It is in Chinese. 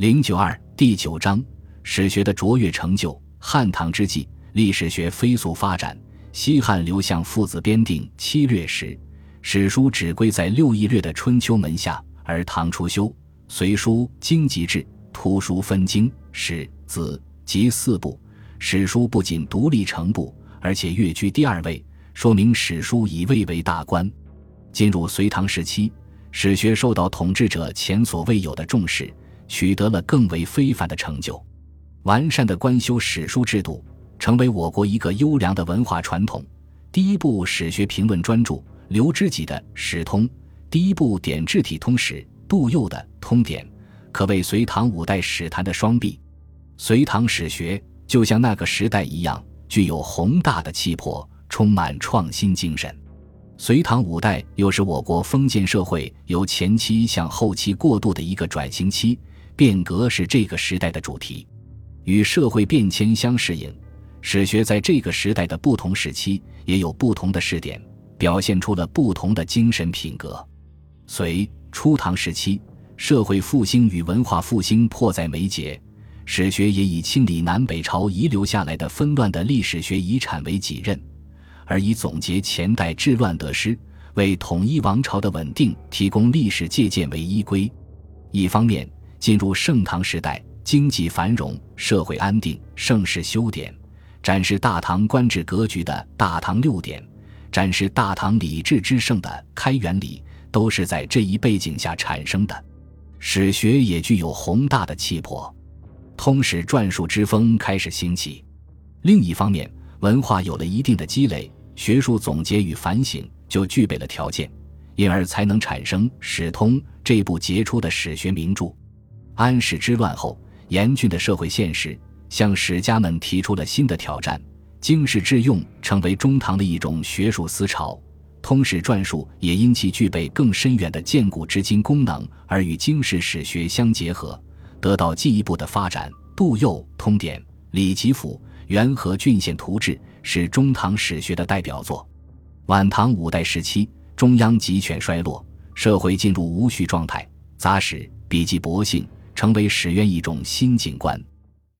零九二第九章史学的卓越成就。汉唐之际，历史学飞速发展。西汉刘向父子编定《七略史》，史书只归在六艺略的春秋门下，而唐初修《隋书》经籍制，图书分经、史、子、集四部。史书不仅独立成部，而且跃居第二位，说明史书已蔚为大观。进入隋唐时期，史学受到统治者前所未有的重视，取得了更为非凡的成就。完善的官修史书制度。成为我国一个优良的文化传统。第一部史学评论专著刘知几的《史通》，第一部典制体通史杜佑的《通典》，可谓隋唐五代史坛的双璧。隋唐史学就像那个时代一样，具有宏大的气魄，充满创新精神。隋唐五代又是我国封建社会由前期向后期过渡的一个转型期，变革是这个时代的主题，与社会变迁相适应。史学在这个时代的不同时期也有不同的试点，表现出了不同的精神品格。隋初唐时期，社会复兴与文化复兴迫在眉睫，史学也以清理南北朝遗留下来的纷乱的历史学遗产为己任，而以总结前代治乱得失，为统一王朝的稳定提供历史借鉴为依归。一方面，进入盛唐时代，经济繁荣，社会安定，盛世修典。展示大唐官制格局的《大唐六典》，展示大唐礼制之盛的《开元礼》，都是在这一背景下产生的。史学也具有宏大的气魄，通史篆述之风开始兴起。另一方面，文化有了一定的积累，学术总结与反省就具备了条件，因而才能产生《史通》这部杰出的史学名著。安史之乱后，严峻的社会现实。向史家们提出了新的挑战，经世致用成为中唐的一种学术思潮，通史篆述也因其具备更深远的鉴古知今功能而与经世史学相结合，得到进一步的发展。杜佑《通典》《李吉甫》《元和郡县图志》是中唐史学的代表作。晚唐五代时期，中央集权衰落，社会进入无序状态，杂史、笔记、博信成为史院一种新景观。